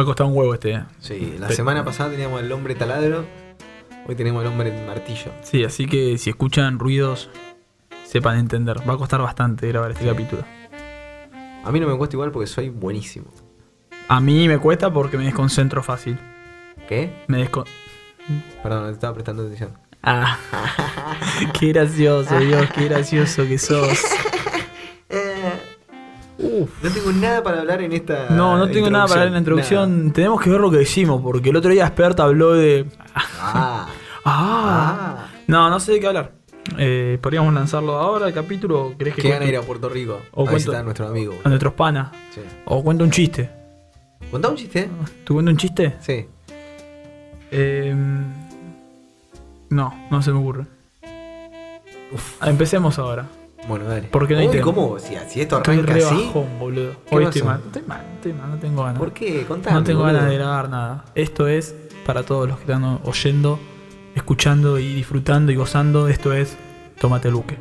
Va a costar un huevo este. eh. Sí, la semana pasada teníamos el hombre taladro, hoy tenemos el hombre martillo. Sí, así que si escuchan ruidos, sepan entender. Va a costar bastante grabar este capítulo. A mí no me cuesta igual porque soy buenísimo. A mí me cuesta porque me desconcentro fácil. ¿Qué? Me descon... Perdón, te estaba prestando atención. Ah, qué gracioso, Dios, qué gracioso que sos. Uf, no tengo nada para hablar en esta. No, no tengo nada para ver en la introducción. Tenemos que ver lo que decimos, porque el otro día Expert habló de. Ah, Ah. ah. No, no sé de qué hablar. Eh, Podríamos lanzarlo ahora, el capítulo. ¿Crees que Que van a cuente ir a Puerto Rico O a cuento- visitar a nuestro amigo. a nuestros panas? Sí. O cuenta un chiste. ¿Contá un chiste? ¿Tú cuenta un chiste? Sí. Eh, no, no se me ocurre. Uf. Ah, Empecemos ahora. Bueno, dale. ¿Por qué no hay tema? ¿Cómo? Si, si esto Estoy arranca re así. bajón, boludo. Estoy mal, estoy mal, estoy mal, no tengo ganas. ¿Por qué? Contame, No tengo boludo. ganas de grabar nada. Esto es para todos los que están oyendo, escuchando y disfrutando y gozando. Esto es Tómate el buque.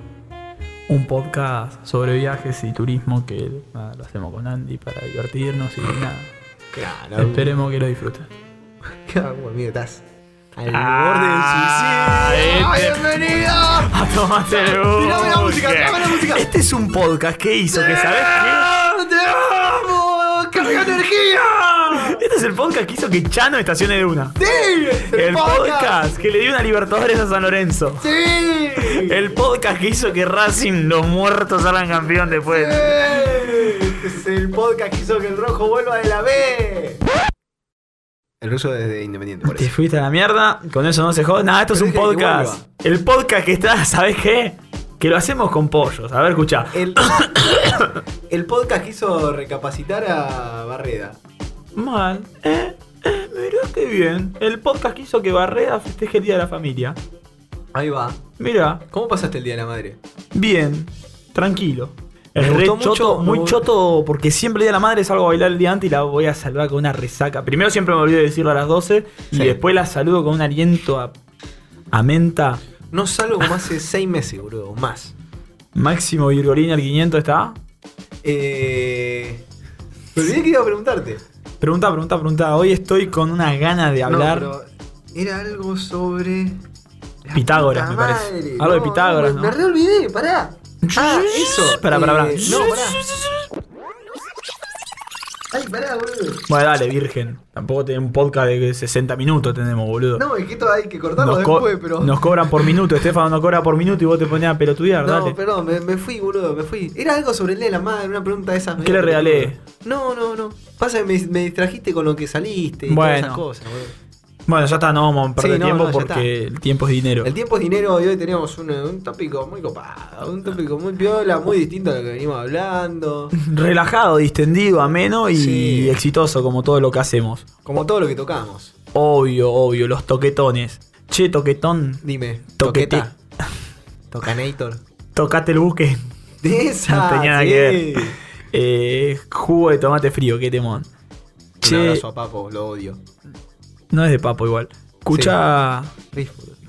Un podcast sobre viajes y turismo que nada, lo hacemos con Andy para divertirnos y nada. Claro. Esperemos que lo disfruten. Claro, amigo, estás al Ah, borde del suicidio. ¡Ay, este- bienvenido! A Tómate el Tirame la música, tirame la música. Este es un podcast que hizo que, ¿sabes qué? ¡Te amo! ¡Carga energía! Este es el podcast que hizo que Chano estacione de una. ¡Sí! El podcast que le dio una Libertadores a San Lorenzo. ¡Sí! El podcast que hizo que Racing, los muertos, salgan campeón después. Este es el podcast que hizo que el rojo vuelva de la B. El ruso desde Independiente, por Te eso. fuiste a la mierda, con eso no se jode. Nada, esto es un podcast. El podcast que está, ¿sabes qué? Que lo hacemos con pollos. A ver, escucha. El, el podcast que hizo recapacitar a Barreda. Mal. Eh, eh, mirá qué bien. El podcast que hizo que Barreda festeje el Día de la Familia. Ahí va. Mira, ¿Cómo pasaste el Día de la Madre? bien. Tranquilo. Me gustó mucho, choto, muy choto, porque siempre el Día de la Madre salgo a bailar el día antes y la voy a saludar con una resaca. Primero siempre me olvido de decirlo a las 12 y después la saludo con un aliento a, a menta. No salgo como hace seis meses, boludo, o más. Máximo Virgolina, el 500 está. Eh. Me olvidé que iba a preguntarte. Pregunta, pregunta, pregunta. Hoy estoy con una gana de hablar. No, pero era algo sobre. Pitágoras, me parece. madre. Algo de Pitágoras, me- ¿no? Me re olvidé, pará. Ah, eso. Pará, pará, pará. Eh, No, pará. Ay, pará, boludo. Bueno, dale, virgen. Tampoco tenemos un podcast de 60 minutos tenemos, boludo. No, es que esto hay que cortarlo nos, co- después, pero. nos cobran por minuto. Estefano nos cobra por minuto y vos te ponías a pelotudear, No, dale. perdón, me, me fui, boludo, me fui. Era algo sobre el de la madre, una pregunta de esas. ¿Qué le regalé? No, no, no. Pasa que me, me distrajiste con lo que saliste y Bueno. todas esas cosas, boludo. Bueno, ya está, no vamos a perder Sí, no, tiempo no, porque el tiempo es dinero. El tiempo es dinero y hoy tenemos un, un tópico muy copado, un tópico muy piola, muy distinto a lo que venimos hablando. Relajado, distendido, ameno y Sí. exitoso como todo lo que hacemos. Como todo lo que tocamos. Obvio, obvio, los toquetones. Che, toquetón, Dime, Toquete. toqueta. Tocanator. tocate el buque. De esa. No tenía nada sí. que ver. Eh, jugo de tomate frío, qué temón. Un Che, abrazo a Papo, lo odio. No es de papo igual. Escucha,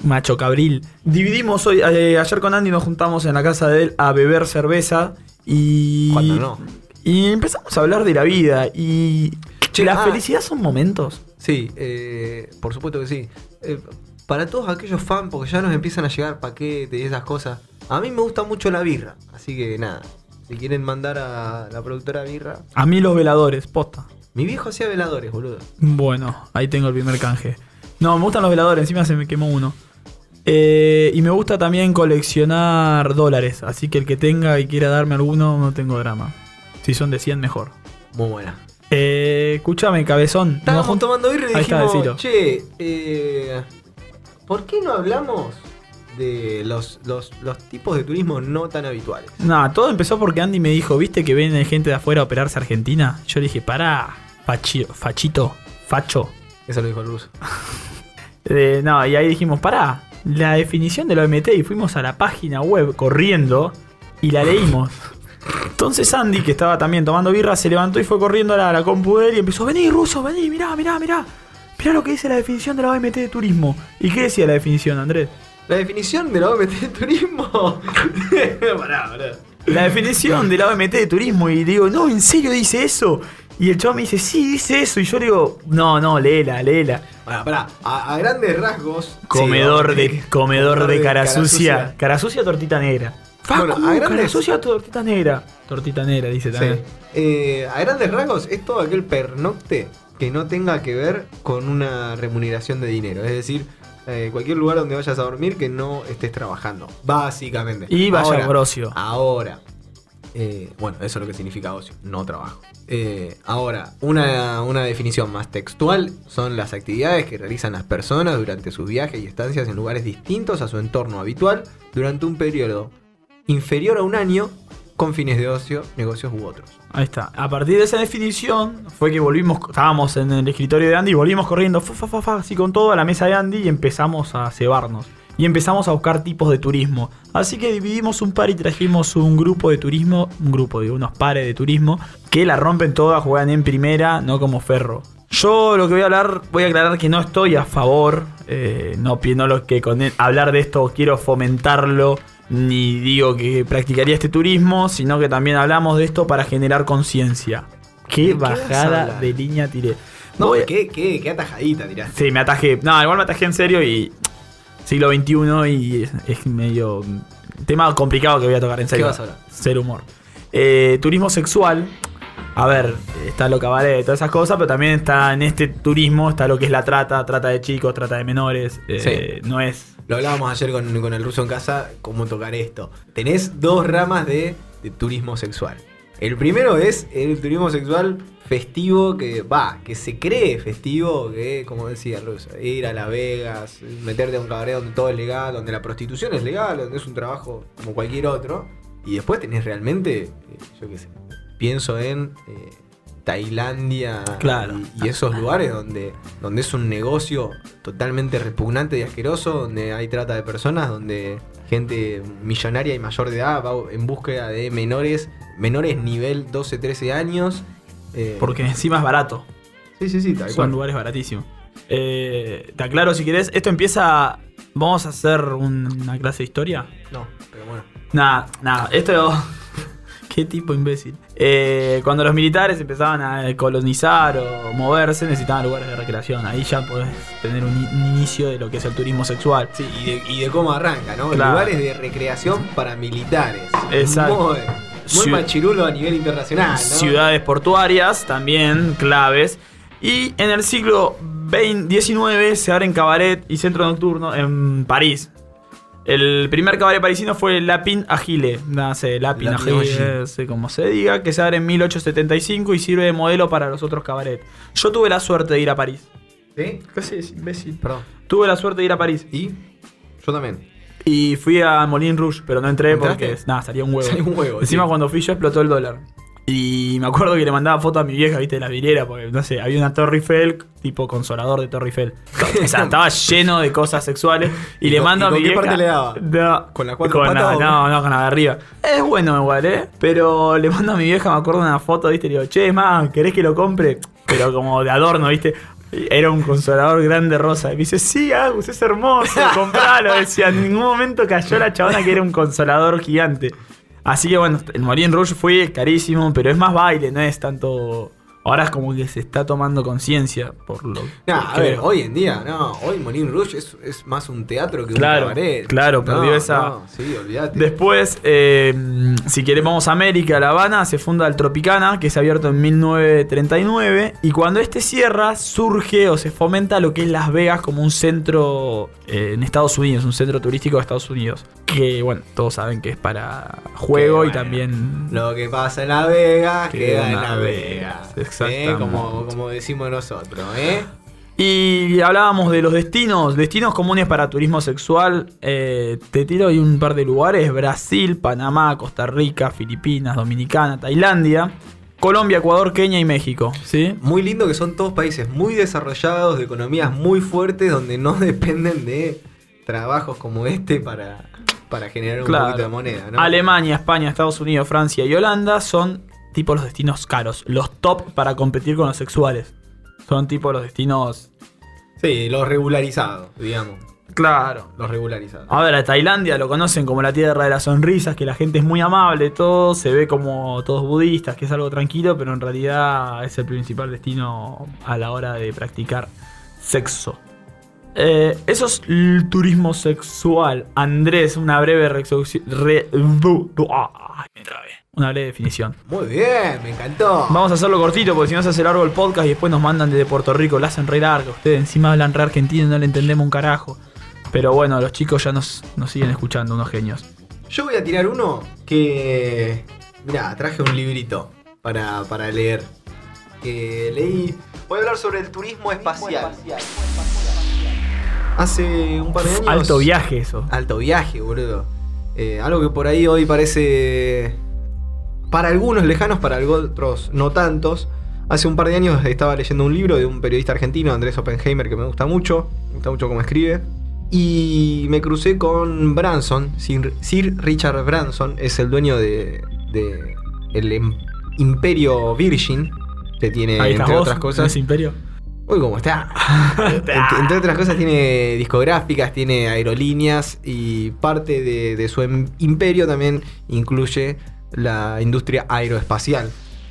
macho cabril. Dividimos hoy, eh, ayer con Andy nos juntamos en la casa de él a beber cerveza y. ¿Cuándo no? Y empezamos a hablar de la vida y. Che, la ah. felicidad son momentos. Sí, eh, por supuesto que sí. Eh, para todos aquellos fans, porque ya nos empiezan a llegar paquetes y esas cosas. A mí me gusta mucho la birra, así que nada. Si quieren mandar a la productora birra. A mí los veladores, posta. Mi viejo hacía veladores, boludo. Bueno, ahí tengo el primer canje. No, me gustan los veladores, encima se me quemó uno. Eh, y me gusta también coleccionar dólares, así que el que tenga y quiera darme alguno, no tengo drama. Si son de 100, mejor. Muy buena. Eh, escúchame, cabezón. Estábamos tomando birra y está, dijimos, che, eh, ¿por qué no hablamos de los, los, los tipos de turismo no tan habituales? Nah, todo empezó porque Andy me dijo, ¿viste que viene gente de afuera a operarse a Argentina? Yo le dije, pará, fachi- fachito, facho. Eso lo dijo el ruso. Eh, no, y ahí dijimos, pará, la definición de la OMT y fuimos a la página web corriendo y la leímos. Entonces Andy, que estaba también tomando birra, se levantó y fue corriendo a la, a la compu de él y empezó, vení ruso, vení, mirá, mirá, mirá. Mirá lo que dice la definición de la OMT de turismo. ¿Y qué decía la definición, Andrés? La definición de la OMT de turismo. Pará, pará. La definición de la OMT de turismo y digo, no, ¿en serio dice eso? Y el chavo me dice, sí, dice eso. Y yo le digo, no, no, léela, léela. Pará, pará. A, a grandes rasgos. Comedor sí, de, comedor de cara sucia. Cara sucia, tortita negra. Bueno, Facu, a cara grandes- sucia, tortita negra. Tortita negra, dice Sí. también. Eh, a grandes rasgos es todo aquel pernocte que no tenga que ver con una remuneración de dinero. Es decir, eh, cualquier lugar donde vayas a dormir que no estés trabajando. Básicamente. Y vaya Ahora, por ocio. Ahora. eh, bueno, eso es lo que significa ocio, no trabajo. Eh, ahora, una, una definición más textual son las actividades que realizan las personas durante sus viajes y estancias en lugares distintos a su entorno habitual durante un periodo inferior a un año con fines de ocio, negocios u otros. Ahí está. A partir de esa definición fue que volvimos, estábamos en el escritorio de Andy y volvimos corriendo, fa, fa, fa, así con todo a la mesa de Andy y empezamos a cebarnos. Y empezamos a buscar tipos de turismo. Así que dividimos un par y trajimos un grupo de turismo, un grupo de unos pares de turismo, que la rompen todas, juegan en primera, no como ferro. Yo lo que voy a hablar, voy a aclarar que no estoy a favor, eh, no, no lo que con hablar de esto quiero fomentarlo, ni digo que practicaría este turismo, sino que también hablamos de esto para generar conciencia. Qué ¿De qué bajada de línea tiré. No, Voy- qué, qué, qué atajadita tiraste. Sí, me atajé. No, igual me atajé en serio y siglo XXI y es, es medio tema complicado que voy a tocar en serio. vas a hablar? Ser humor. Eh, turismo sexual. A ver, está lo cabaret, todas esas cosas, pero también está en este turismo, está lo que es la trata, trata de chicos, trata de menores. eh, No es. Lo hablábamos ayer con, con el ruso en casa, cómo tocar esto. Tenés dos ramas de, de turismo sexual. El primero es el turismo sexual festivo que va, que se cree festivo, que como decía el ruso, ir a Las Vegas, meterte a un cabaret donde todo es legal, donde la prostitución es legal, donde es un trabajo como cualquier otro. Y después tenés realmente, eh, yo qué sé, pienso en eh, Tailandia Claro. y, y esos lugares donde, donde es un negocio totalmente repugnante y asqueroso, donde hay trata de personas, donde gente millonaria y mayor de edad va en búsqueda de menores, menores nivel 12, 13 años. eh, Porque encima es barato. Sí, sí, sí, tal Son cual. lugares baratísimos. Eh, te aclaro si querés. Esto empieza. Vamos a hacer un- una clase de historia. No, pero bueno. Nada, nada, esto. Qué tipo imbécil. Eh, cuando los militares empezaban a colonizar o moverse, necesitaban lugares de recreación. Ahí ya podés tener un, inicio de lo que es el turismo sexual. Sí, y de, y de cómo arranca, ¿no? Claro. Lugares de recreación para militares. Exacto. Muy, machirulo a nivel internacional, ¿no? Ciudades portuarias también claves. Y en el siglo XIX se abren cabaret y centro nocturno en París. El primer cabaret parisino fue Lapin Agile, no sé, Lapin Agile, sé cómo se diga, que se abre en 1875 y sirve de modelo para los otros cabarets. Yo tuve la suerte de ir a París. ¿Sí? ¿Qué haces, imbécil? Perdón. Tuve la suerte de ir a París. ¿Y? Yo también. Y fui a Moulin Rouge, pero no entré ¿Entraste? porque nada, salía un huevo. Salía un huevo, Encima sí. cuando fui yo explotó el dólar. Y me acuerdo que le mandaba foto a mi vieja, viste, de la vidriera, porque no sé, había una Torre Eiffel, tipo consolador de Torre Eiffel. O sea, estaba lleno de cosas sexuales. Y, ¿Y le con- mando y a con mi qué vieja. parte le daba? No, ¿Con la cuatro con patas No, no, con la de arriba. Es bueno igual, ¿eh? Pero le mando a mi vieja, me acuerdo una foto, viste, y le digo, che, ma, ¿querés que lo compre? Pero como de adorno, viste. Era un consolador grande rosa. Y me dice, sí, Agus, es hermoso, compralo. Decía, en ningún momento cayó la chabona que era un consolador gigante. Así que bueno, el Moulin Rouge fue carísimo, pero es más baile, no es tanto. Ahora es como que se está tomando conciencia por lo Nah, por a que ver, hoy en día, no. Hoy Moulin Rouge es, es más un teatro que Claro, un cabaret. claro, perdió No, esa- no, sí, olvídate. Después, eh, si queremos vamos a América, La Habana, se funda el Tropicana, que se ha abierto en 1939. Y cuando este cierra, surge o se fomenta lo que es Las Vegas como un centro eh, en Estados Unidos, un centro turístico de Estados Unidos. Que, bueno, todos saben que es para juego Que, y bueno, también. Lo que pasa en La Vegas Queda en en La La Vegas, Vegas. ¿Eh? Como, como decimos nosotros, ¿eh? Y hablábamos de los destinos, destinos comunes para turismo sexual. Eh, te tiro ahí un par de lugares: Brasil, Panamá, Costa Rica, Filipinas, Dominicana, Tailandia, Colombia, Ecuador, Kenia y México. ¿Sí? Muy lindo que son todos países muy desarrollados, de economías muy fuertes, donde no dependen de trabajos como este para, para generar un Claro. poquito de moneda, ¿no? Alemania, España, Estados Unidos, Francia y Holanda son tipo los destinos caros, los top para competir con los sexuales. Son tipo los destinos Sí, los regularizados, digamos. Claro. Los regularizados. A ver, a Tailandia lo conocen como la tierra de las sonrisas, que la gente es muy amable, todo se ve como todos budistas, que es algo tranquilo, pero en realidad es el principal destino a la hora de practicar sexo. Eh, eso es el turismo sexual. Andrés, una breve resolución- re- me trabé. Una breve definición. Muy bien, me encantó. Vamos a hacerlo cortito porque si no se hace largo el podcast y después nos mandan desde Puerto Rico, lo hacen re largo. Ustedes encima hablan re argentino y no le entendemos un carajo. Pero bueno, los chicos ya nos, nos siguen escuchando, unos genios. Yo voy a tirar uno que. Mirá, traje un librito para, para leer. Que leí. Voy a hablar sobre el turismo espacial. Hace un par de años. Alto viaje eso. Alto viaje, boludo. Eh, algo que por ahí hoy parece. Para algunos lejanos, para otros no tantos. Hace un par de años estaba leyendo un libro de un periodista argentino, Andrés Oppenheimer, que me gusta mucho. Me gusta mucho cómo escribe. Y me crucé con Branson, Sir, Sir Richard Branson, es el dueño de, de el em- Imperio Virgin, que tiene, entre vos, otras cosas. ese imperio. Uy, ¿cómo está? entre, otras cosas tiene discográficas, tiene aerolíneas y parte de, de su em- imperio también incluye la industria aeroespacial.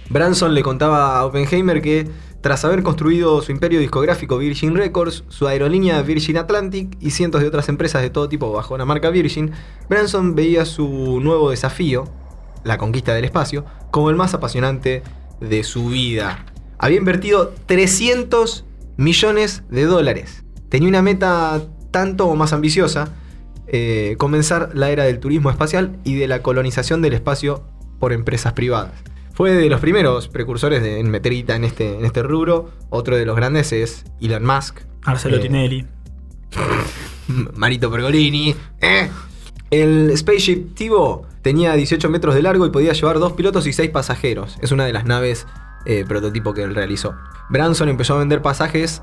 Branson le contaba a Oppenheimer que tras haber construido su imperio discográfico Virgin Records, su aerolínea Virgin Atlantic y cientos de otras empresas de todo tipo bajo la marca Virgin, Branson veía su nuevo desafío, la conquista del espacio, como el más apasionante de su vida. Había invertido 300 millones de dólares. Tenía una meta tanto o más ambiciosa, eh, comenzar la era del turismo espacial y de la colonización del espacio por empresas privadas. Fue de los primeros precursores de en meter guita en este, en este rubro. Otro de los grandes es Elon Musk. Marcelo Eh, Tinelli. Marito Pergolini. ¿eh? El Spaceship Tivo tenía 18 metros de largo y podía llevar dos pilotos y seis pasajeros. Es una de las naves eh, prototipo que él realizó. Branson empezó a vender pasajes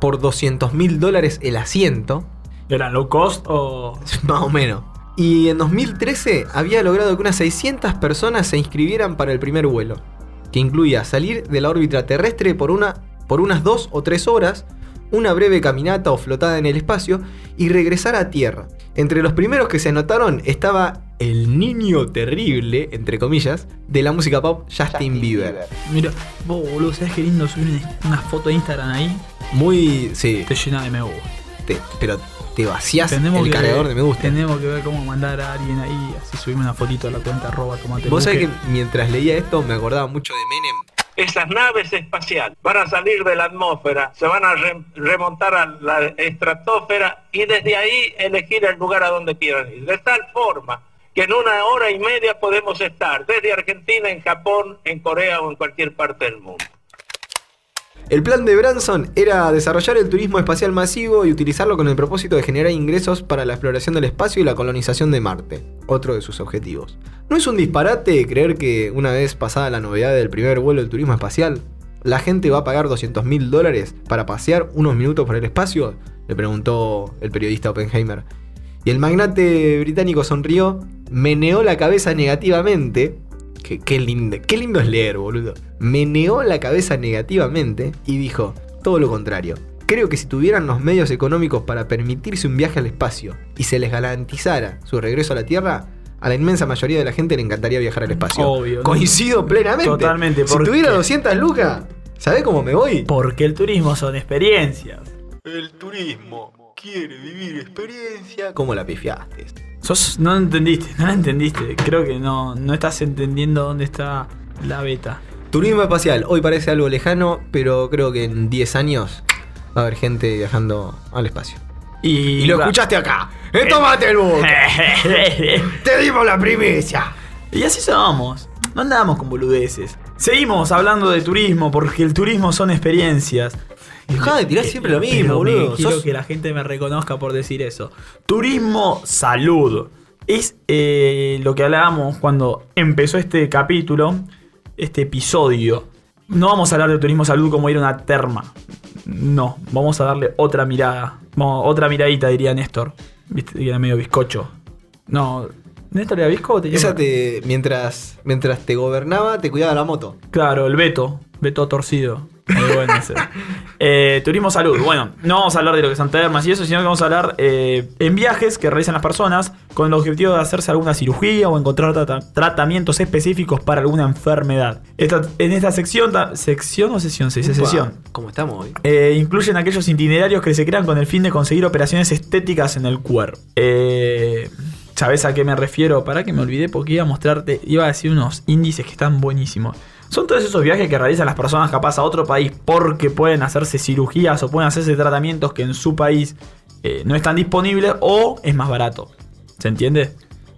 por 200 mil dólares el asiento, ¿Era low cost o.? más o menos. Y en 2013 había logrado que unas 600 personas se inscribieran para el primer vuelo, que incluía salir de la órbita terrestre por, una, por unas dos o tres horas, una breve caminata o flotada en el espacio y regresar a Tierra. Entre los primeros que se anotaron estaba el niño terrible, entre comillas, de la música pop Justin, Bieber. Mira, vos, boludo, ¿sabes qué lindo subir una, una foto de Instagram ahí? Muy. Sí, Te llena de me gusta. te- pero te vacías Tenemos el que, cargador de me gusta. Tenemos que ver cómo mandar a alguien ahí, así subirme una fotito a la cuenta arroba tomate Vos sabés que mientras leía esto me acordaba mucho de Menem. Esas naves espaciales van a salir de la atmósfera, se van a re- remontar a la estratosfera y desde ahí elegir el lugar a donde quieran ir. De tal forma que en una hora y media podemos estar desde Argentina, en Japón, en Corea o en cualquier parte del mundo. El plan de Branson era desarrollar el turismo espacial masivo y utilizarlo con el propósito de generar ingresos para la exploración del espacio y la colonización de Marte, otro de sus objetivos. ¿No es un disparate creer que una vez pasada la novedad del primer vuelo del turismo espacial, la gente va a pagar 200 mil dólares para pasear unos minutos por el espacio? Le preguntó el periodista Oppenheimer. Y el magnate británico sonrió, meneó la cabeza negativamente. Qué, qué lindo, qué lindo es leer, boludo. Meneó la cabeza negativamente y dijo, todo lo contrario. Creo que si tuvieran los medios económicos para permitirse un viaje al espacio y se les garantizara su regreso a la Tierra, a la inmensa mayoría de la gente le encantaría viajar al espacio. Obvio, ¿no? Coincido plenamente. Totalmente, Si porque- tuviera 200 lucas, ¿sabés cómo me voy? Porque el turismo son experiencias. El turismo quiere vivir experiencia. ¿Cómo la pifiaste? Sos, no entendiste, no la entendiste. Creo que no, no estás entendiendo dónde está la beta. Turismo espacial, hoy parece algo lejano, pero creo que en 10 años va a haber gente viajando al espacio. Y, Y lo va- escuchaste acá. ¡Eh, ¡Tómate el book! ¡Te dimos la primicia! y así somos. No andamos con boludeces. Seguimos hablando de turismo porque el turismo son experiencias. Dejá de tirar siempre lo mismo, Pero me boludo. Quiero Sos- que la gente me reconozca por decir eso. Turismo salud. Es eh, lo que hablábamos cuando empezó este capítulo, este episodio. No vamos a hablar de turismo salud como ir a una terma. No, vamos a darle otra mirada. Vamos, otra miradita, diría Néstor. Viste que era medio bizcocho. No, ¿Néstor era bizco o tenía Esa te. Mientras, mientras te gobernaba, te cuidaba la moto. Claro, el Beto. Beto torcido. Muy bueno ese. Eh, turismo salud. Bueno, no vamos a hablar de lo que son termas y eso, sino que vamos a hablar eh, en viajes que realizan las personas con el objetivo de hacerse alguna cirugía o encontrar trata- tratamientos específicos para alguna enfermedad. Esta- en esta sección, sección o sesión, se dice sesión. ¿Cómo estamos hoy? Eh, incluyen aquellos itinerarios que se crean con el fin de conseguir operaciones estéticas en el cuerpo. Eh, ¿Sabes a qué me refiero? Para que me olvidé porque iba a mostrarte, iba a decir unos índices que están buenísimos. Son todos esos viajes que realizan las personas capaz a otro país porque pueden hacerse cirugías o pueden hacerse tratamientos que en su país eh, no están disponibles o es más barato. ¿Se entiende?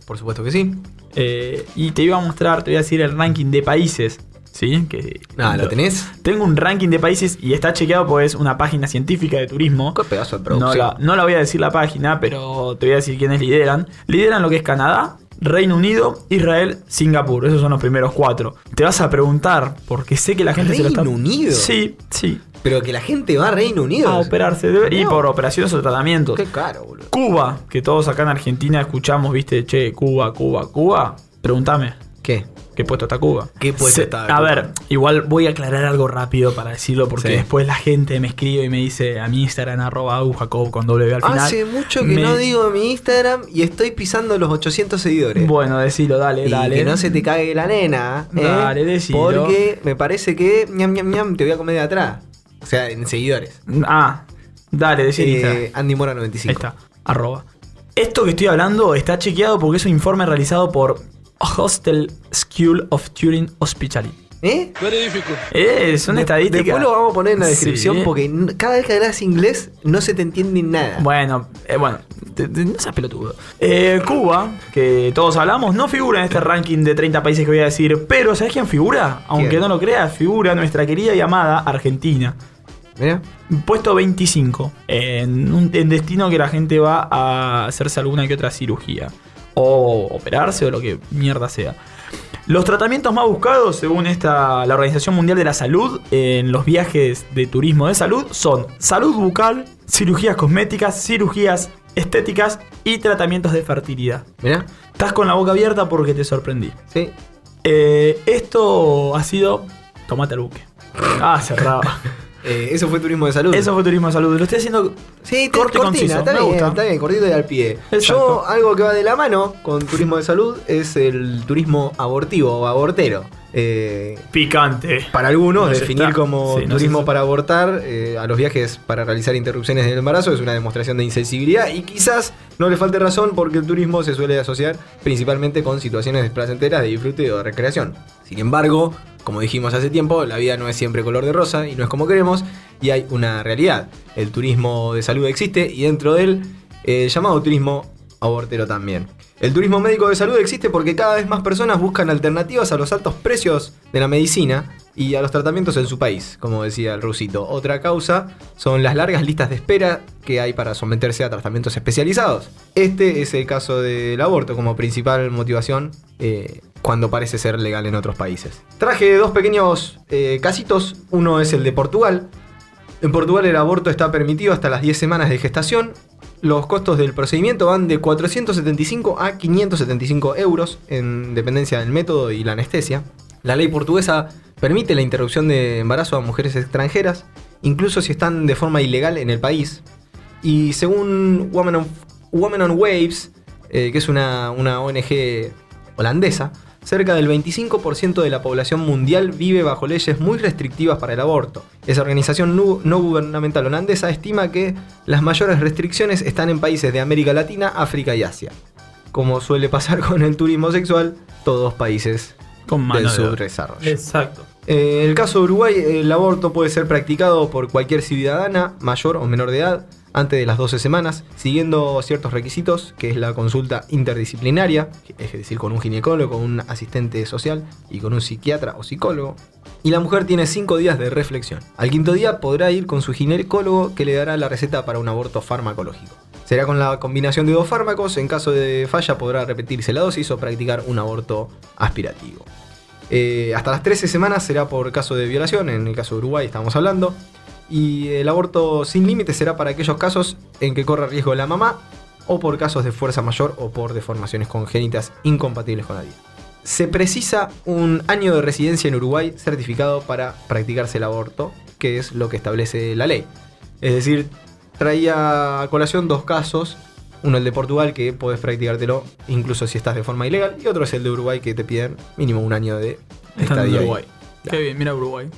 Por supuesto que sí. Eh, y te iba a mostrar, te voy a decir el ranking de países. ¿Sí? Que, Ah, ¿lo tenés? tengo un ranking de países y está chequeado porque es una página científica de turismo. Qué pedazo de No producción. la, no la voy a decir la página, pero te voy a decir quiénes lideran. Lideran lo que es Canadá, Reino Unido, Israel, Singapur. Esos son los primeros cuatro. Te vas a preguntar, porque sé que la gente se lo está. ¿Reino Unido? Sí, sí. Pero que la gente va a Reino Unido. A operarse. debe- Y No. por operaciones o tratamientos. Qué caro, boludo. Cuba, que todos acá en Argentina escuchamos, viste, che, Cuba, Cuba, Cuba. Pregúntame. ¿Qué? ¿Qué puesto está Cuba? ¿Qué puesto Se- está A ver, igual voy a aclarar algo rápido para decirlo, porque Sí. después la gente me escribe y me dice a mi Instagram, arroba con W al final. Hace mucho que Me- no digo mi Instagram y estoy pisando los 800 seguidores. Bueno, decilo, dale, y dale. que no se te cague la nena. ¿eh? Dale, decilo. Porque me parece que ñam, ñam, ñam, te voy a comer de atrás. O sea, en seguidores. Ah, dale, decí en Eh. Andy Mora 95. Ahí está, arroba. Esto que estoy hablando está chequeado porque es un informe realizado por Hostel School of Turing Hospitality. ¿Eh? Eh, son De- estadísticas. Después lo vamos a poner en la descripción Sí. porque cada vez que hablas inglés no se te entiende nada. Bueno, eh, bueno, te- te- no seas pelotudo. Eh, Cuba, que todos hablamos, no figura en este ranking de 30 países que voy a decir, pero ¿sabes quién figura? Aunque ¿Quién? no lo creas, figura nuestra querida y amada Argentina. Mira. Puesto 25, en un en destino que la gente va a hacerse alguna que otra cirugía. O operarse o lo que mierda sea. Los tratamientos más buscados, según esta, la Organización Mundial de la Salud, en los viajes de turismo de salud, son salud bucal, cirugías cosméticas, cirugías estéticas y tratamientos de fertilidad. Mira. Estás con la boca abierta porque te sorprendí. Sí. Eh, esto ha sido... Tomate el buque. Ah, cerrado. Eh, eso fue turismo de salud. Eso fue turismo de salud. Lo estoy haciendo Sí, te- corto y cortina, conciso. está Me bien, gusta. está bien, cortito y al pie. Exacto. Yo, algo que va de la mano con turismo de salud es el turismo abortivo o abortero. Eh, Picante. para algunos, No definir está- como sí, no turismo para abortar eh, a los viajes para realizar interrupciones del embarazo es una demostración de insensibilidad y quizás no le falte razón porque el turismo se suele asociar principalmente con situaciones desplacenteras de disfrute o de recreación. Sin embargo, como dijimos hace tiempo, la vida no es siempre color de rosa y no es como queremos y hay una realidad. El turismo de salud existe y dentro de él eh, llamado turismo abortero también. El turismo médico de salud existe porque cada vez más personas buscan alternativas a los altos precios de la medicina y a los tratamientos en su país, como decía el rusito. Otra causa son las largas listas de espera que hay para someterse a tratamientos especializados. Este es el caso del aborto como principal motivación eh, cuando parece ser legal en otros países. Traje dos pequeños eh, casitos, uno es el de Portugal, en Portugal el aborto está permitido hasta las 10 semanas de gestación. Los costos del procedimiento van de 475 a 575 euros en dependencia del método y la anestesia. La ley portuguesa permite la interrupción de embarazo a mujeres extranjeras, incluso si están de forma ilegal en el país. Y según Women on, Waves, eh, que es una ONG holandesa, cerca del 25% de la población mundial vive bajo leyes muy restrictivas para el aborto. Esa organización no, no gubernamental holandesa estima que las mayores restricciones están en países de América Latina, África y Asia. Como suele pasar con el turismo sexual, todos países Con mano del subdesarrollo. Exacto. En el caso de Uruguay, el aborto puede ser practicado por cualquier ciudadana, mayor o menor de edad, antes de las 12 semanas, siguiendo ciertos requisitos, que es la consulta interdisciplinaria, es decir, con un ginecólogo, un asistente social y con un psiquiatra o psicólogo. Y la mujer tiene 5 días de reflexión. Al quinto día podrá ir con su ginecólogo que le dará la receta para un aborto farmacológico. Será con la combinación de dos fármacos, en caso de falla podrá repetirse la dosis o practicar un aborto aspirativo. Eh, hasta las 13 semanas será por caso de violación, en el caso de Uruguay estamos hablando. Y el aborto sin límite será para aquellos casos en que corra riesgo la mamá, o por casos de fuerza mayor o por deformaciones congénitas incompatibles con la vida. se precisa un año de residencia en Uruguay certificado para practicarse el aborto, que es lo que establece la ley. Es decir, traía a colación dos casos. Uno el de Portugal, que podés practicártelo incluso si estás de forma ilegal, y otro es el de Uruguay, que te piden mínimo un año de en estadía ahí. Uruguay. Qué bien, mira Uruguay.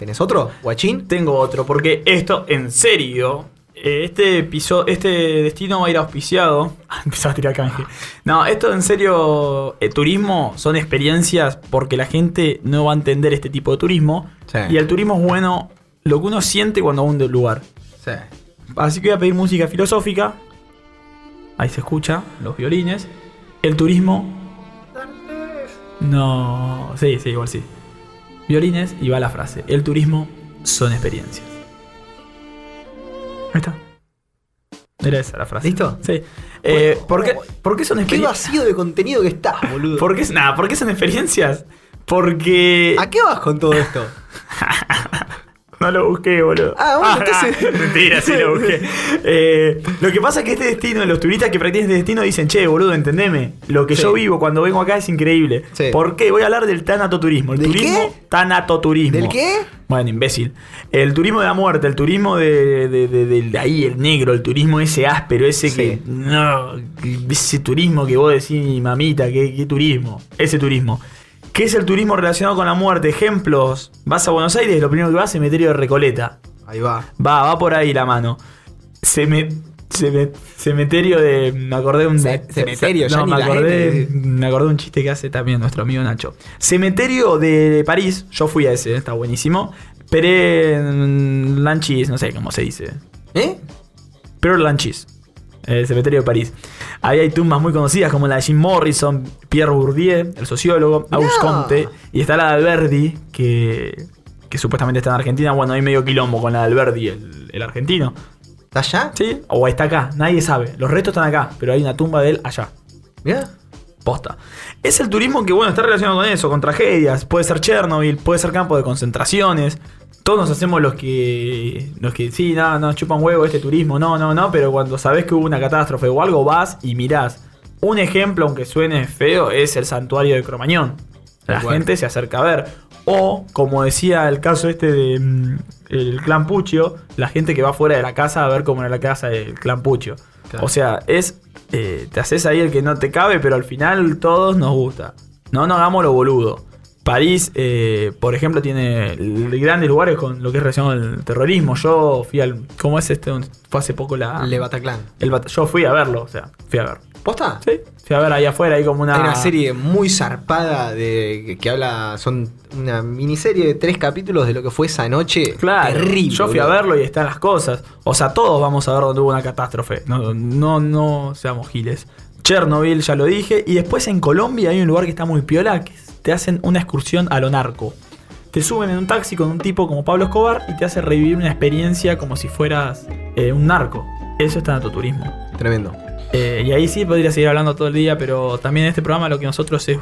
¿Tenés otro? ¿Guachín? Tengo otro, porque esto, en serio, eh, este episodio, este destino va a ir auspiciado. Ah, Empezaba a tirar canje. No, esto en serio, eh, turismo son experiencias porque la gente no va a entender este tipo de turismo. Sí. Y el turismo es bueno lo que uno siente cuando va a un lugar. Sí. Así que voy a pedir música filosófica. Ahí se escucha, los violines. El turismo. No. Sí, sí, igual sí. Violines y va la frase. El turismo son experiencias. Ahí está. Era esa la frase. ¿Listo? Sí. Eh, ¿por, qué, por qué son Qué experiencias? vacío de contenido que estás, boludo. ¿Por qué, nah, ¿por qué son experiencias? Porque. ¿A qué vas con todo esto? No lo busqué, boludo. Ah, bueno, entonces- Mentira, sí lo busqué. Eh, lo que pasa es que este destino, los turistas que practican este destino dicen, che, boludo, entendeme. Lo que Sí. yo vivo cuando vengo acá es increíble. Sí. ¿Por qué? Voy a hablar del tanatoturismo. El ¿Del turismo qué? tanatoturismo. ¿Del qué? Bueno, imbécil. El turismo de la muerte, el turismo de, de- de- de- de ahí, el negro, el turismo ese áspero, ese Sí. que. No, ese turismo que vos decís, mamita, ¿qué, qué turismo? Ese turismo. ¿Qué es el turismo relacionado con la muerte? Ejemplos. Vas a Buenos Aires, lo primero que vas es cementerio de Recoleta. Ahí va. Va, va por ahí la mano. Ceme- ceme- cementerio de. Me acordé de un. Ce- cementerio, ya no, ni me acordé, me acordé de un chiste que hace también nuestro amigo Nacho. Cementerio de París, yo fui a ese, está buenísimo. Pere Lanchis, no sé cómo se dice. ¿Eh? Pero Lanchis, el cementerio de París. Ahí hay tumbas muy conocidas como la de Jim Morrison, Pierre Bourdieu, el sociólogo, Auguste. Comte, y está la de Alberdi, que, que supuestamente está en Argentina. Bueno, hay medio quilombo con la de Alberdi, el, el argentino. ¿Está allá? ¿Sí? O está acá, nadie sabe. Los restos están acá, pero hay una tumba de él allá. Mirá. Posta. Es el turismo que, bueno, está relacionado con eso, con tragedias. Puede ser Chernobyl, puede ser campo de concentraciones. Todos nos hacemos los que. Los que, sí, no, no, chupan huevo este turismo, no, no, no. Pero cuando sabes que hubo una catástrofe o algo, vas y mirás. Un ejemplo, aunque suene feo, es el santuario de Cromañón. La gente se acerca a ver. O, como decía el caso este de mm, el clan Puccio, la gente que va fuera de la casa a ver cómo era la casa del clan Puccio. Claro. O sea, es. eh, te haces ahí el que no te cabe, pero al final todos nos gusta. No nos hagamos lo boludo. París, eh, por ejemplo, tiene grandes lugares con lo que es relacionado al terrorismo. Yo fui al. ¿Cómo es este? Fue hace poco la. Le Bataclan. el bat- yo fui a verlo, o sea, fui a ver. ¿Posta? Sí, fui a ver ahí afuera, ahí como una. Hay una serie muy zarpada de que, que habla. Son una miniserie de tres capítulos de lo que fue esa noche. Claro, Terrible. yo fui a verlo y están las cosas. O sea, todos vamos a ver donde hubo una catástrofe. No, no, no seamos giles. Chernobyl, ya lo dije. Y después en Colombia hay un lugar que está muy piola, que es- te hacen una excursión a lo narco. Te suben en un taxi con un tipo como Pablo Escobar y te hace revivir una experiencia como si fueras eh, un narco. Eso es tanatoturismo. Tremendo. Eh, y ahí sí podría seguir hablando todo el día, pero también en este programa lo que nosotros es-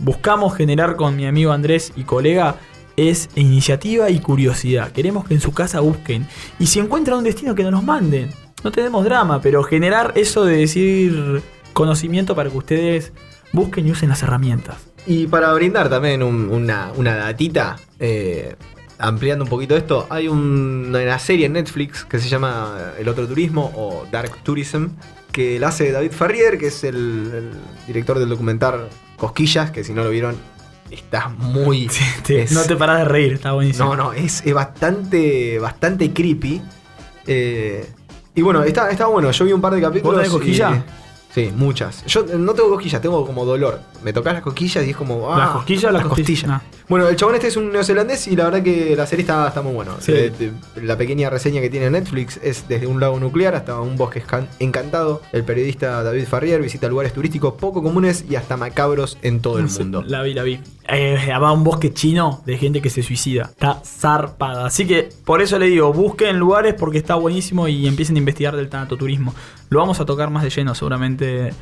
buscamos generar con mi amigo Andrés y colega es iniciativa y curiosidad. Queremos que en su casa busquen. Y si encuentran un destino, que no nos manden. No tenemos drama, pero generar eso de decir conocimiento para que ustedes busquen y usen las herramientas. Y para brindar también un- una, una datita, eh, ampliando un poquito esto, hay un- una serie en Netflix que se llama El Otro Turismo o Dark Tourism, que la hace David Ferrier, que es el, el director del documental Cosquillas, que si no lo vieron, está muy... Es- no te parás de reír, está buenísimo. no, no, es, es bastante, bastante creepy. Eh, y bueno, está, está bueno. Yo vi un par de capítulos. tenés cosquilla? y- sí, muchas. Yo no tengo cosquillas, tengo como dolor. Me tocas las cosquillas y es como. ah, ¿Las cosquillas o las costillas? Ah. Bueno, el chabón este es un neozelandés y la verdad que la serie está, está muy bueno. Sí. Eh, la pequeña reseña que tiene Netflix es desde un lago nuclear hasta un bosque encantado. El periodista David Farrier visita lugares turísticos poco comunes y hasta macabros en todo el mundo. La vi, la vi. Eh, va un bosque chino de gente que se suicida. Está zarpada. Así que por eso le digo, busquen lugares porque está buenísimo y empiecen a investigar del tanatoturismo. Lo vamos a tocar más de lleno seguramente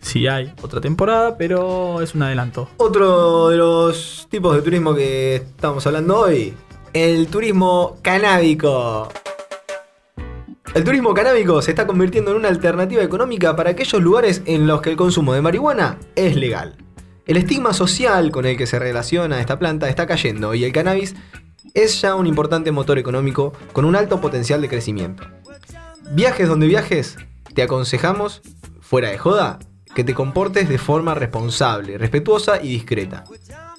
si hay otra temporada, pero es un adelanto. Otro de los tipos de turismo que estamos hablando hoy, el turismo canábico. El turismo canábico se está convirtiendo en una alternativa económica para aquellos lugares en los que el consumo de marihuana es legal. El estigma social con el que se relaciona esta planta está cayendo y el cannabis es ya un importante motor económico con un alto potencial de crecimiento. Viajes donde viajes, te aconsejamos, fuera de joda, que te comportes de forma responsable, respetuosa y discreta.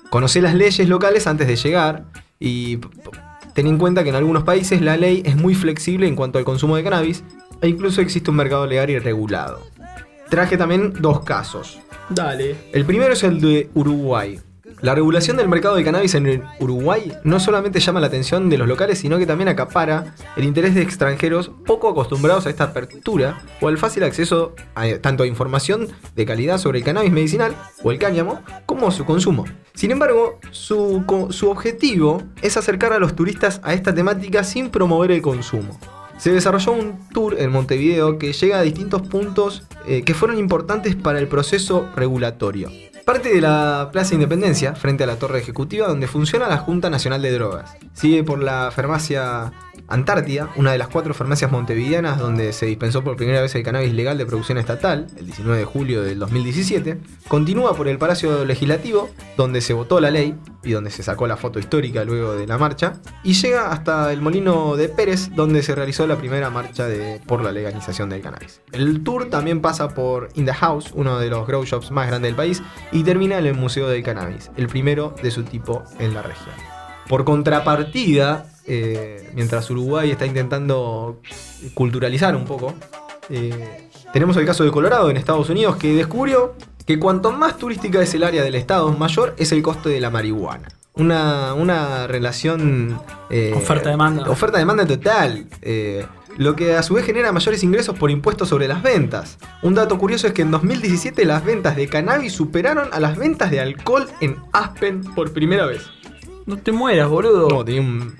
Conoce las leyes locales antes de llegar y ten en cuenta que en algunos países la ley es muy flexible en cuanto al consumo de cannabis e incluso existe un mercado legal y regulado. Traje también dos casos. Dale. El primero es el de Uruguay. La regulación del mercado de cannabis en Uruguay no solamente llama la atención de los locales, sino que también acapara el interés de extranjeros poco acostumbrados a esta apertura o al fácil acceso a, tanto a información de calidad sobre el cannabis medicinal o el cáñamo como su consumo. Sin embargo, su objetivo es acercar a los turistas a esta temática sin promover el consumo. Se desarrolló un tour en Montevideo que llega a distintos puntos eh, que fueron importantes para el proceso regulatorio. Parte de la Plaza Independencia, frente a la Torre Ejecutiva, donde funciona la Junta Nacional de Drogas. Sigue por la farmacia Antártida, una de las cuatro farmacias montevideanas donde se dispensó por primera vez el cannabis legal de producción estatal, el 19 de julio del 2017. Continúa por el Palacio Legislativo, donde se votó la ley y donde se sacó la foto histórica luego de la marcha. Y llega hasta el Molino de Pérez, donde se realizó la primera marcha de- por la legalización del cannabis. El tour también pasa por In the House, uno de los grow shops más grandes del país, termina en el Museo del Cannabis, el primero de su tipo en la región. Por contrapartida, eh, mientras Uruguay está intentando culturalizar un poco, eh, tenemos el caso de Colorado en Estados Unidos que descubrió que cuanto más turística es el área del estado, mayor es el costo de la marihuana. Una, una relación... eh, Oferta-demanda. Oferta-demanda total. Lo que a su vez genera mayores ingresos por impuestos sobre las ventas. Un dato curioso es que en 2017 las ventas de cannabis superaron a las ventas de alcohol en Aspen por primera vez. No te mueras, boludo. No, tenía un...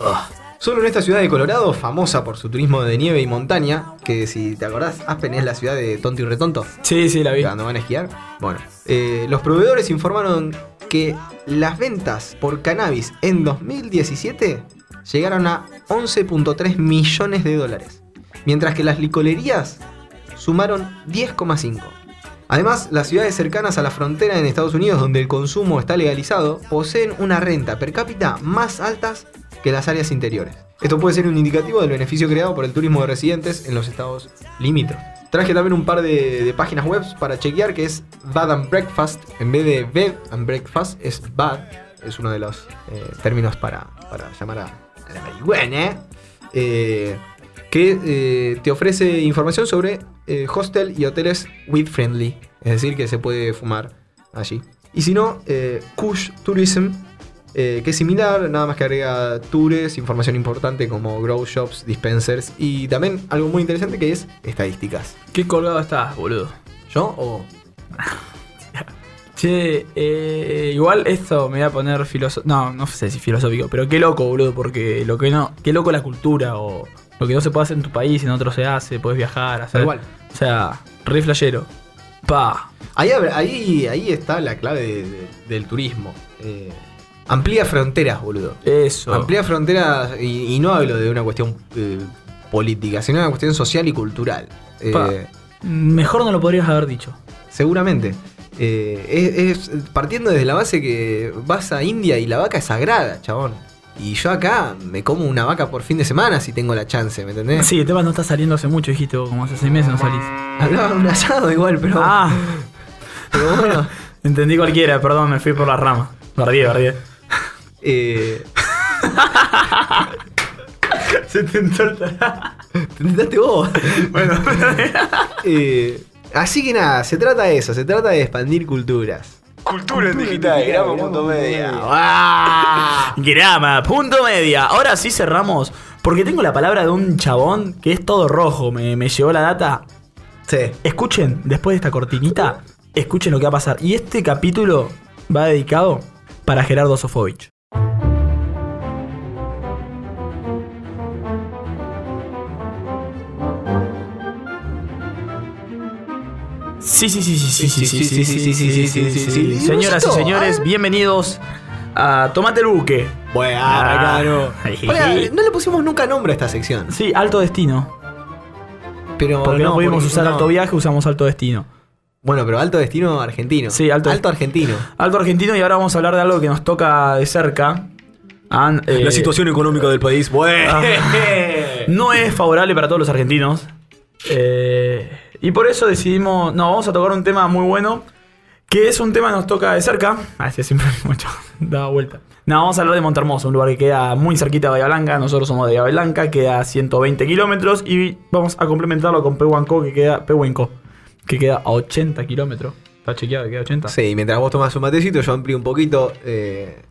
Ah. Solo en esta ciudad de Colorado, famosa por su turismo de nieve y montaña, que si te acordás, Aspen es la ciudad de tonto y retonto, Sí, sí, la vi. cuando van a esquiar. Bueno, eh, los proveedores informaron que las ventas por cannabis en 2017 llegaron a 11.3 millones de dólares, mientras que las licolerías sumaron 10,5. Además, las ciudades cercanas a la frontera en Estados Unidos, donde el consumo está legalizado, poseen una renta per cápita más altas que las áreas interiores. Esto puede ser un indicativo del beneficio creado por el turismo de residentes en los estados limítrofes. Traje también un par de, páginas web para chequear que es Bad and Breakfast. En vez de Bed and Breakfast es Bad. Es uno de los eh, términos para, para llamar a la marihuana. Eh, que eh, te ofrece información sobre eh, hostel y hoteles with friendly. Es decir, que se puede fumar allí. Y si no, Kush Tourism, que es similar, nada más que agrega tours, información importante como grow shops, dispensers y también algo muy interesante que es estadísticas. ¿Qué colgado estás, boludo? ¿Yo o.? Che, eh, igual esto me voy a poner filosófico. No, no sé si filosófico, pero qué loco, boludo, porque lo que no. Qué loco la cultura o lo que no se puede hacer en tu país, en otro se hace, puedes viajar, hacer. Cual. O sea, re flashero. Pa. Ahí, ahí, ahí está la clave de- de- del turismo. Eh, amplía fronteras, boludo. Eso. Amplía fronteras y, y no hablo de una cuestión eh, política, sino de una cuestión social y cultural. Pa. Mejor no lo podrías haber dicho. seguramente. Eh, es, es partiendo desde la base que vas a India y la vaca es sagrada, chabón. Y yo acá me como una vaca por fin de semana si tengo la chance, ¿me entendés? Sí, el tema no está saliendo hace mucho, dijiste vos, como hace seis meses no salís. Hablaba de un asado igual, pero, Ah, pero bueno. entendí cualquiera, perdón, me fui por la rama. Perdí, perdí. eh, Se te entorta. te intentaste vos. Bueno, Eh, así que nada, se trata de eso, se trata de expandir culturas. Cultura en digital, gramo.media. Grama, punto media. Ahora sí cerramos. Porque tengo la palabra de un chabón que es todo rojo. Me, me llegó la data. Sí. Escuchen, después de esta cortinita, escuchen lo que va a pasar. Y este capítulo va dedicado para Gerardo Sofovich. Sí, sí, sí, sí, sí, sí, sí, sí, sí, sí, sí, sí. Señoras y señores, bienvenidos a Tomate el Buque. Bueno, Ah. no le pusimos nunca nombre a esta sección. Sí, alto destino. Pero Porque no, pudimos usar alto viaje, usamos alto destino. Bueno, pero alto destino argentino. Sí, alto- argentino. Alto argentino y ahora vamos a hablar de algo que nos toca de cerca. An- eh, económica del país. Bueno. no es favorable para todos los argentinos. Eh, y por eso decidimos. No, vamos a tocar un tema muy bueno. Que es un tema que nos toca de cerca. Ah, sí, siempre mucho. Daba vuelta. No, vamos a hablar de Montermoso, un lugar que queda muy cerquita de Bahía Blanca. Nosotros somos de Bahía Blanca, queda a 120 kilómetros. Y vamos a complementarlo con Pehuanco, que queda. Pehuenco, que queda a 80 kilómetros. ¿Está chequeado que queda a 80? Sí, mientras vos tomás un matecito, yo amplío un poquito. eh,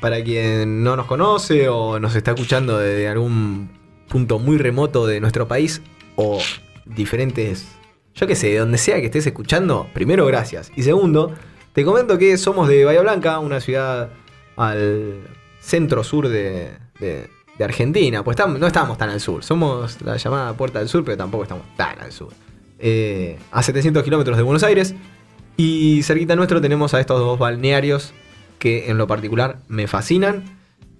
para quien no nos conoce o nos está escuchando desde algún punto muy remoto de nuestro país o diferentes, yo qué sé, de donde sea que estés escuchando, primero gracias. Y segundo, te comento que somos de Bahía Blanca, una ciudad al centro sur de, Argentina. Pues no estamos tan al sur, somos la llamada Puerta del Sur, pero tampoco estamos tan al sur. Eh, a 700 kilómetros de Buenos Aires. Y cerquita nuestro tenemos a estos dos balnearios que en lo particular me fascinan.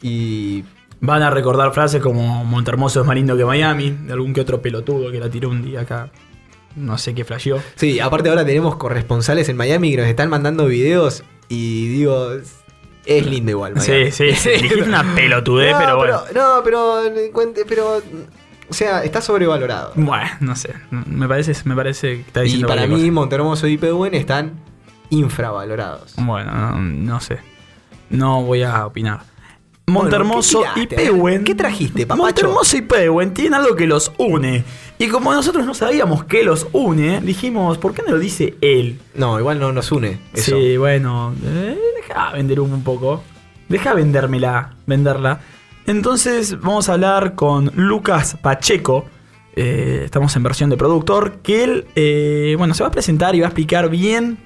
Y Van a recordar frases como Montermoso es más lindo que Miami, de algún que otro pelotudo que la tiró un día acá. No sé qué flasheó. sí, aparte ahora tenemos corresponsales en Miami que nos están mandando videos y digo, es- lindo igual. Miami. Sí, sí, dijiste una pelotudez, no, pero bueno. No, pero, pero, o sea, está sobrevalorado. Bueno, no sé. Me parece, me parece que está Y diciendo para cualquier mí Montermoso y Pehuen están infravalorados. Bueno, no, no sé. No voy a opinar. Montermoso ¿qué y? Pehuen. ¿Qué trajiste, papacho? Montermoso y Pehuen tienen algo que los une. Y como nosotros no sabíamos qué los une, dijimos, ¿por qué no lo dice él? No, igual no nos une eso. Sí, bueno, eh, deja vender un poco. Deja vendérmela, venderla. Entonces vamos a hablar con Lucas Pacheco. eh, estamos en versión de productor. Que él, eh, bueno, se va a presentar y va a explicar bien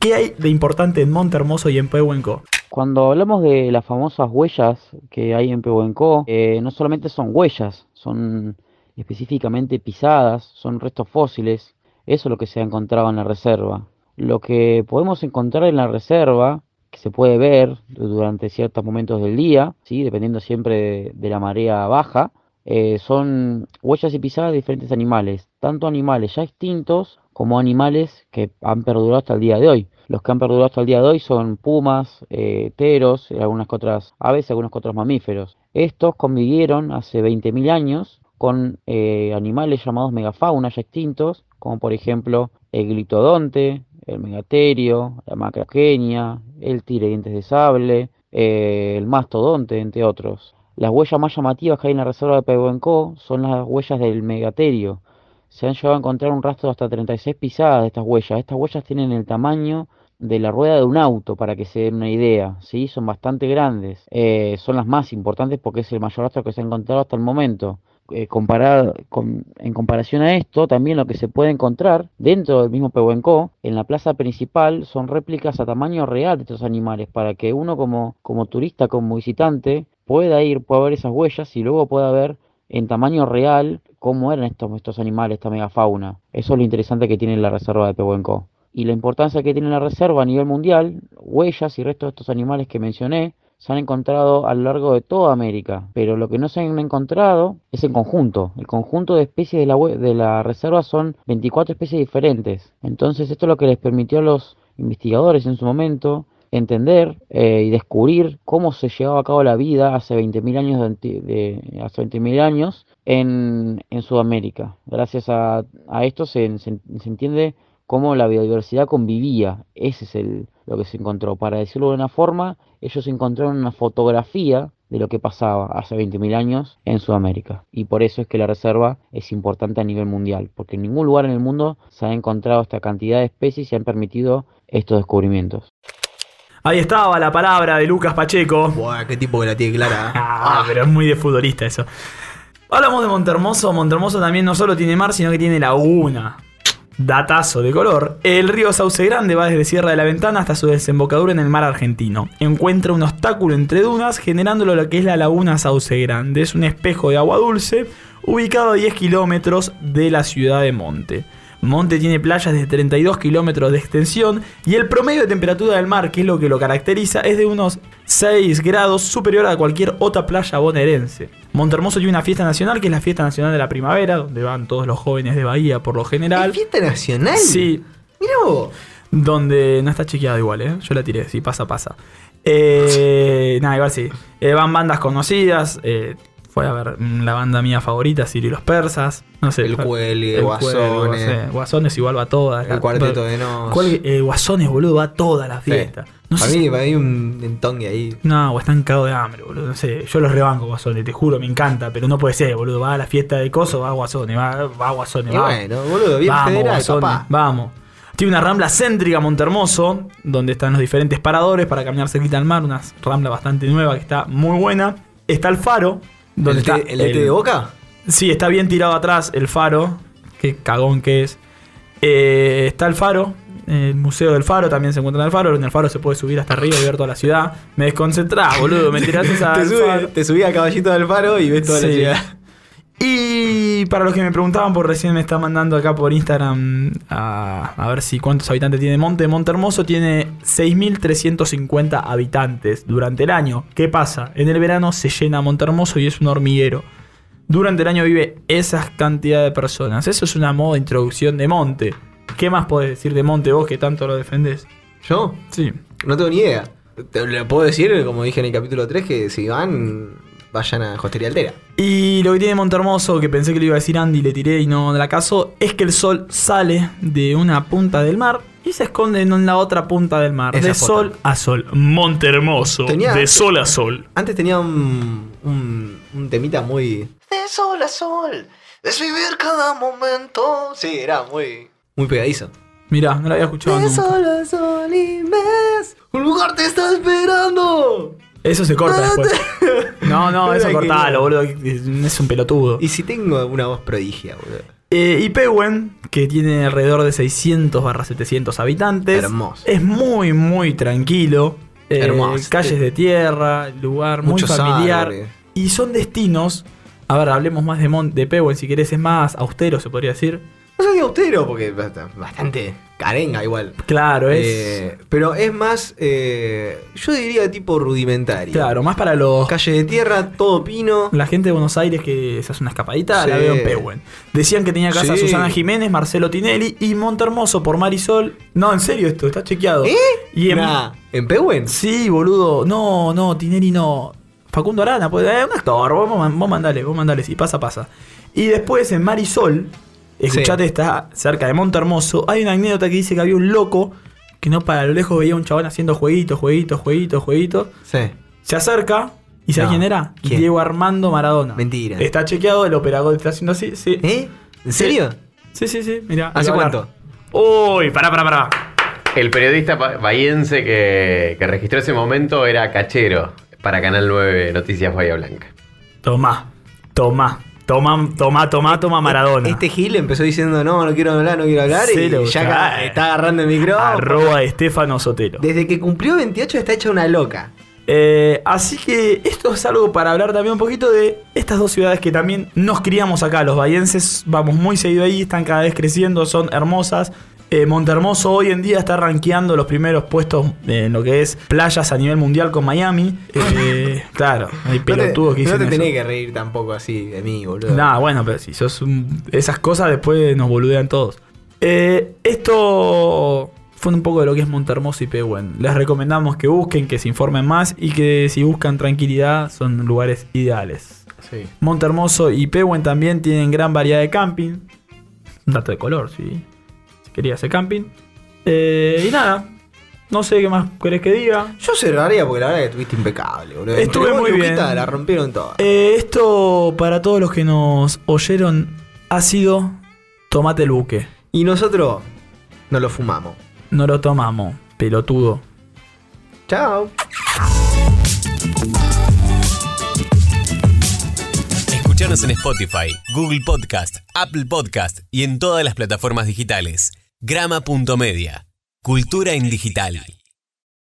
qué hay de importante en Monte Hermoso y en Pehuenco. Cuando hablamos de las famosas huellas que hay en Pehuenco, eh, no solamente son huellas, son específicamente pisadas, son restos fósiles, eso es lo que se ha encontrado en la reserva. Lo que podemos encontrar en la reserva, que se puede ver durante ciertos momentos del día, ¿sí? dependiendo siempre de, la marea baja, eh, son huellas y pisadas de diferentes animales, tanto animales ya extintos como animales que han perdurado hasta el día de hoy. Los que han perdurado hasta el día de hoy son pumas, eh, teros, algunas otras aves y algunos otros mamíferos. Estos convivieron hace 20.000 años con eh, animales llamados megafauna ya extintos, como por ejemplo el glitodonte, el megaterio, la macrogenia, el tigre de dientes de sable, eh, el mastodonte, entre otros. Las huellas más llamativas que hay en la reserva de Pehuenco son las huellas del megaterio. Se han llegado a encontrar un rastro de hasta 36 pisadas de estas huellas. Estas huellas tienen el tamaño de la rueda de un auto, para que se den una idea, ¿sí? Son bastante grandes. Eh, son las más importantes porque es el mayor rastro que se ha encontrado hasta el momento. Eh, comparar, con- en comparación a esto, también lo que se puede encontrar dentro del mismo Pehuenco, en la plaza principal, son réplicas a tamaño real de estos animales, para que uno como, como turista, como visitante, pueda ir, pueda ver esas huellas y luego pueda ver en tamaño real cómo eran estos, estos animales, esta megafauna. Eso es lo interesante que tiene la reserva de Pehuenco. Y la importancia que tiene la reserva a nivel mundial, huellas y restos de estos animales que mencioné, se han encontrado a lo largo de toda América, pero lo que no se han encontrado es el conjunto. El conjunto de especies de la, de la reserva son 24 especies diferentes. Entonces esto es lo que les permitió a los investigadores en su momento entender eh, y descubrir cómo se llevaba a cabo la vida hace 20.000 años, de, hace 20.000 años en, en Sudamérica. Gracias a, a esto se- se entiende cómo la biodiversidad convivía. Ese es el, lo que se encontró. Para decirlo de una forma, ellos encontraron una fotografía de lo que pasaba hace 20.000 años en Sudamérica. Y por eso es que la reserva es importante a nivel mundial, porque en ningún lugar en el mundo se ha encontrado esta cantidad de especies y se han permitido estos descubrimientos. Ahí estaba la palabra de Lucas Pacheco. Buah, qué tipo que la tiene clara. ¿eh? Ah, pero es muy de futbolista eso. Hablamos de Montermoso. Montermoso también no solo tiene mar, sino que tiene laguna. Datazo de color. El río Sauce Grande va desde Sierra de la Ventana hasta su desembocadura en el mar argentino. Encuentra un obstáculo entre dunas, generándolo lo que es la laguna Sauce Grande. Es un espejo de agua dulce ubicado a 10 kilómetros de la ciudad de Monte. Monte tiene playas de 32 kilómetros de extensión y el promedio de temperatura del mar, que es lo que lo caracteriza, es de unos 6 grados superior a cualquier otra playa bonaerense. Montermoso tiene una fiesta nacional, que es la fiesta nacional de la primavera, donde van todos los jóvenes de Bahía por lo general. ¿Es fiesta nacional? Sí, Mira vos. donde no está chequeado igual, ¿eh? Yo la tiré, sí, pasa, pasa. Eh, nada, igual sí. Eh, van bandas conocidas. eh, fue a ver la banda mía favorita, Siri y los Persas. No sé. El Cuelgue, el Guasones. Guasones. Guasones igual va a todas. El cuarteto de nos. Cuelgue- eh, Guasones, boludo, va a toda la fiesta. No para sé mí, para mí un entongue ahí. No, o están cagados de hambre, boludo. No sé, yo los rebanco, Guasones, te juro, me encanta, pero no puede ser, boludo. Va a la fiesta de Coso, va a Guasones, va, va a Guasones, Y va. bueno, boludo, bien vamos, federal, Guasones, papá. vamos. Tiene una rambla céntrica Montermoso, donde están los diferentes paradores para caminar cerquita al mar, una rambla bastante nueva que está muy buena. Está el faro, donde ¿El, está el de boca? Sí, está bien tirado atrás el faro. Qué cagón que es. Eh, está el faro. El Museo del Faro también se encuentra en el faro. En el faro se puede subir hasta arriba y ver toda la ciudad. Me desconcentrás, boludo. Me tiraste esa. te, subí, te subí a caballito del faro y ves toda la ciudad. Y para los que me preguntaban, por recién me está mandando acá por Instagram a, a ver si cuántos habitantes tiene Monte. Monte Hermoso tiene 6.350 habitantes durante el año. ¿Qué pasa? En el verano se llena Monte Hermoso y es un hormiguero. Durante el año vive esa cantidad de personas. Eso es una moda introducción de Monte. ¿Qué más podés decir de Monte vos que tanto lo defendés? ¿Yo? Sí. No tengo ni idea. Te le puedo decir, como dije en el capítulo 3, que si van, vayan a Hostería Altera. Y lo que tiene Montermoso, que pensé que lo iba a decir Andy, le tiré y no la caso, es que el sol sale de una punta del mar y se esconde en la otra punta del mar. Esa de foto. sol a sol. Montermoso. Tenía- De sol a sol. Antes tenía un, un, un temita muy... De sol a sol, es vivir cada momento. Sí, era muy... Muy pegadizo. Mirá, no lo había escuchado De nunca. sol a sol y mes, un lugar te está esperando. Eso se corta después. No, no, eso cortalo, boludo. Es un pelotudo. Y si tengo una voz prodigia, boludo. Eh, y Pehuen, que tiene alrededor de 600 barra 700 habitantes. Hermoso. Es muy, muy tranquilo. Eh, Hermoso. Calles de tierra, lugar muy Muchos familiar. Y son destinos. A ver, hablemos más de, Mon de Pehuen, si querés, es más austero, se podría decir. No soy austero porque bastante carenga igual. Claro, es. Eh, pero es más, eh, yo diría tipo rudimentario. claro, más para los. Calle de tierra, todo pino. La gente de Buenos Aires que se hace una escapadita, la veo en Pehuen. Decían que tenía casa Sí. Susana Jiménez, Marcelo Tinelli y Montermoso por Marisol. No, en serio esto, está chequeado. ¿Eh? Y en, Nah, ¿En Pehuen? Sí, boludo. No, no, Tinelli no. Facundo Arana, pues, eh, un actor. Vos, vos, vos mandale, vos mandale, sí, pasa, pasa. Y después en Marisol, escuchate, Sí. está cerca de Monte Hermoso. Hay una anécdota que dice que había un loco que no para lo lejos veía un chabón haciendo jueguitos, jueguitos, jueguitos, jueguitos. Sí. Se acerca y ¿sabes No. quién era? ¿Quién? Diego Armando Maradona. Mentira. Está chequeado, el operador está haciendo así, sí. ¿Eh? ¿En serio? Sí, sí, sí, mira. ¿Hace cuánto? Uy, pará, pará, pará. El periodista bahiense que, que registró ese momento era Cachero para Canal 9 Noticias Bahía Blanca. Tomá, tomá, tomá, tomá, tomá, tomá Maradona. Este Gil empezó diciendo no, no quiero hablar, no quiero hablar. Y ya acá está agarrando el micrófono. Arroba Estefano Sotelo. Desde que cumplió 28 está hecha una loca. Eh, así que esto es algo para hablar también un poquito de estas dos ciudades que también nos criamos acá. Los bahienses vamos muy seguido ahí, están cada vez creciendo, son hermosas. Eh, Montermoso hoy en día está rankeando los primeros puestos en lo que es playas a nivel mundial con Miami. Eh, claro, hay No te, pelotudos que no dicen te eso. tenés que reír tampoco así de mí, boludo. Nah, bueno, pero si sos un- esas cosas después nos boludean todos. Eh, esto fue un poco de lo que es Montermoso y Pehuen. Les recomendamos que busquen, que se informen más y que si buscan tranquilidad son lugares ideales. Sí. Montermoso y Pehuen también tienen gran variedad de camping. Un dato de color, si, si querías hacer camping. Eh, y nada, no sé qué más querés que diga. Yo cerraría porque la verdad que estuviste impecable, boludo. Estuve muy Luquita bien. La rompieron toda. Eh, esto para todos los que nos oyeron ha sido Tomate el buque. Y nosotros nos lo fumamos. No lo tomamos, pelotudo. Chao. Escuchanos en Spotify, Google Podcast, Apple Podcast y en todas las plataformas digitales. Grama.media. Cultura en digital.